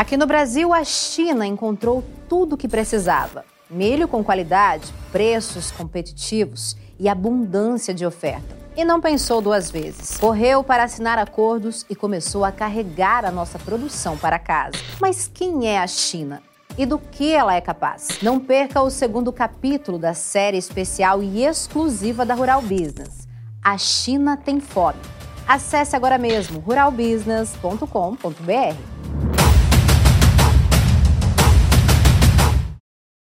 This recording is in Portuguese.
Aqui no Brasil, a China encontrou tudo o que precisava: milho com qualidade, preços competitivos e abundância de oferta. E não pensou duas vezes. Correu para assinar acordos e começou a carregar a nossa produção para casa. Mas quem é a China? e do que ela é capaz. Não perca o segundo capítulo da série especial e exclusiva da Rural Business. A China tem fome. Acesse agora mesmo ruralbusiness.com.br.